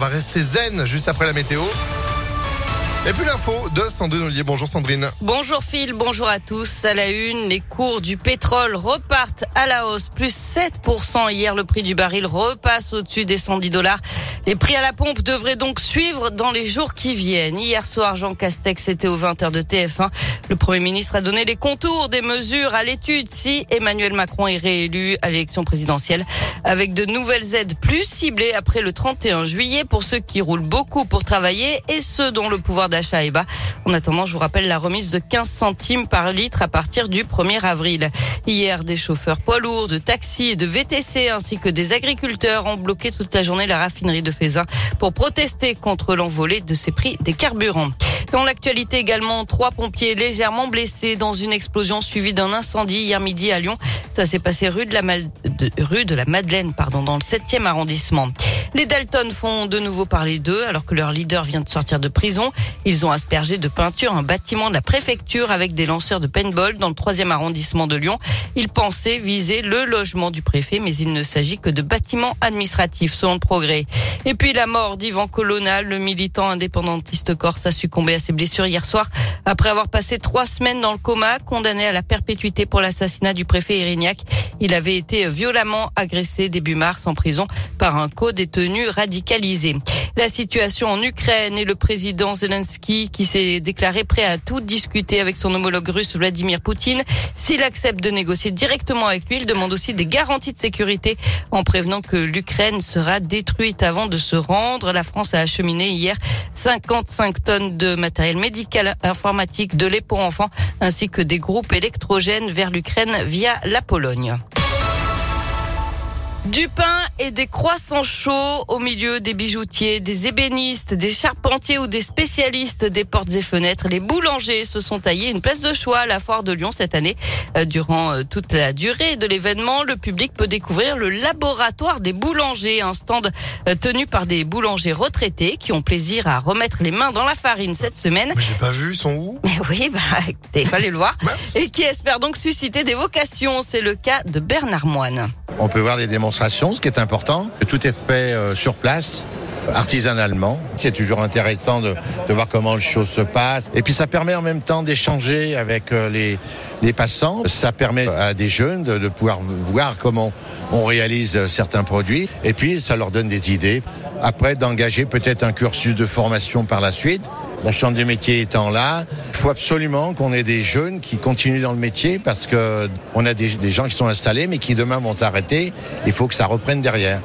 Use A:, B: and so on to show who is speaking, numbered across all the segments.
A: Va rester zen juste après la météo. Et puis l'info de Sandrine Ollier. Bonjour Sandrine.
B: Bonjour Phil, bonjour à tous. À la une, les cours du pétrole repartent à la hausse, plus 7% hier. Le prix du baril repasse au-dessus des 110 dollars. Les prix à la pompe devraient donc suivre dans les jours qui viennent. Hier soir, Jean Castex était aux 20h de TF1. Le Premier ministre a donné les contours des mesures à l'étude si Emmanuel Macron est réélu à l'élection présidentielle avec de nouvelles aides plus ciblées après le 31 juillet pour ceux qui roulent beaucoup pour travailler et ceux dont le pouvoir d'achat est bas. En attendant, je vous rappelle la remise de 15 centimes par litre à partir du 1er avril. Hier, des chauffeurs poids lourds, de taxis et de VTC ainsi que des agriculteurs ont bloqué toute la journée la raffinerie de Pour protester contre l'envolée de ces prix des carburants. Dans l'actualité également, trois pompiers légèrement blessés dans une explosion suivie d'un incendie hier midi à Lyon. Ça s'est passé rue de la, Madeleine, pardon, dans le 7e arrondissement. Les Dalton font de nouveau parler d'eux alors que leur leader vient de sortir de prison. Ils ont aspergé de peinture un bâtiment de la préfecture avec des lanceurs de paintball dans le 3e arrondissement de Lyon. Ils pensaient viser le logement du préfet, mais il ne s'agit que de bâtiments administratifs selon le progrès. Et puis la mort d'Ivan Colonna, le militant indépendantiste corse, a succombé ses blessures hier soir après avoir passé trois semaines dans le coma, condamné à la perpétuité pour l'assassinat du préfet Irignac. Il avait été violemment agressé début mars en prison par un co-détenu radicalisé. La situation en Ukraine et le président Zelensky qui s'est déclaré prêt à tout discuter avec son homologue russe Vladimir Poutine. S'il accepte de négocier directement avec lui, il demande aussi des garanties de sécurité en prévenant que l'Ukraine sera détruite avant de se rendre. La France a acheminé hier 55 tonnes de matériel médical informatique, de lait pour enfants ainsi que des groupes électrogènes vers l'Ukraine via la Pologne. Du pain et des croissants chauds au milieu des bijoutiers, des ébénistes, des charpentiers ou des spécialistes des portes et fenêtres. Les boulangers se sont taillés une place de choix à la foire de Lyon cette année. Euh, durant euh, toute la durée de l'événement, le public peut découvrir le laboratoire des boulangers, un stand euh, tenu par des boulangers retraités qui ont plaisir à remettre les mains dans la farine cette semaine.
A: J'ai pas vu, ils sont où?
B: Oui, bah, il fallait le voir. Et qui espère donc susciter des vocations. C'est le cas de Bernard Moine.
C: On peut voir les démonstrations, ce qui est important. Tout est fait euh, sur place artisanalement. C'est toujours intéressant de, voir comment les choses se passent. Et puis ça permet en même temps d'échanger avec euh, les, passants. Ça permet à des jeunes de, de pouvoir voir comment on réalise certains produits. Et puis ça leur donne des idées. Après, d'engager peut-être un cursus de formation par la suite. La chambre des métiers étant là, il faut absolument qu'on ait des jeunes qui continuent dans le métier parce que on a des, des gens qui sont installés mais qui demain vont s'arrêter. Il faut que ça reprenne derrière.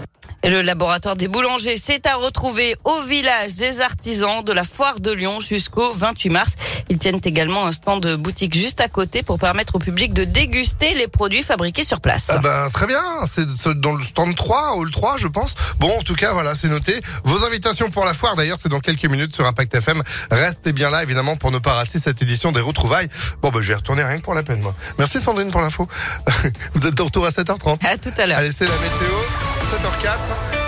B: Et le laboratoire des boulangers, c'est à retrouver au village des artisans de la foire de Lyon jusqu'au 28 mars. Ils tiennent également un stand de boutique juste à côté pour permettre au public de déguster les produits fabriqués sur place.
A: Ah ben, très bien, c'est dans le stand 3, ou le 3 je pense. Bon, en tout cas, voilà, c'est noté. Vos invitations pour la foire, d'ailleurs, c'est dans quelques minutes sur Impact FM. Restez bien là, évidemment, pour ne pas rater cette édition des retrouvailles. Bon, ben, je vais retourner rien que pour la peine, moi. Merci Sandrine pour l'info. Vous êtes de retour à 7h30.
B: À tout à l'heure.
A: Allez, c'est la météo. 7h04. fine.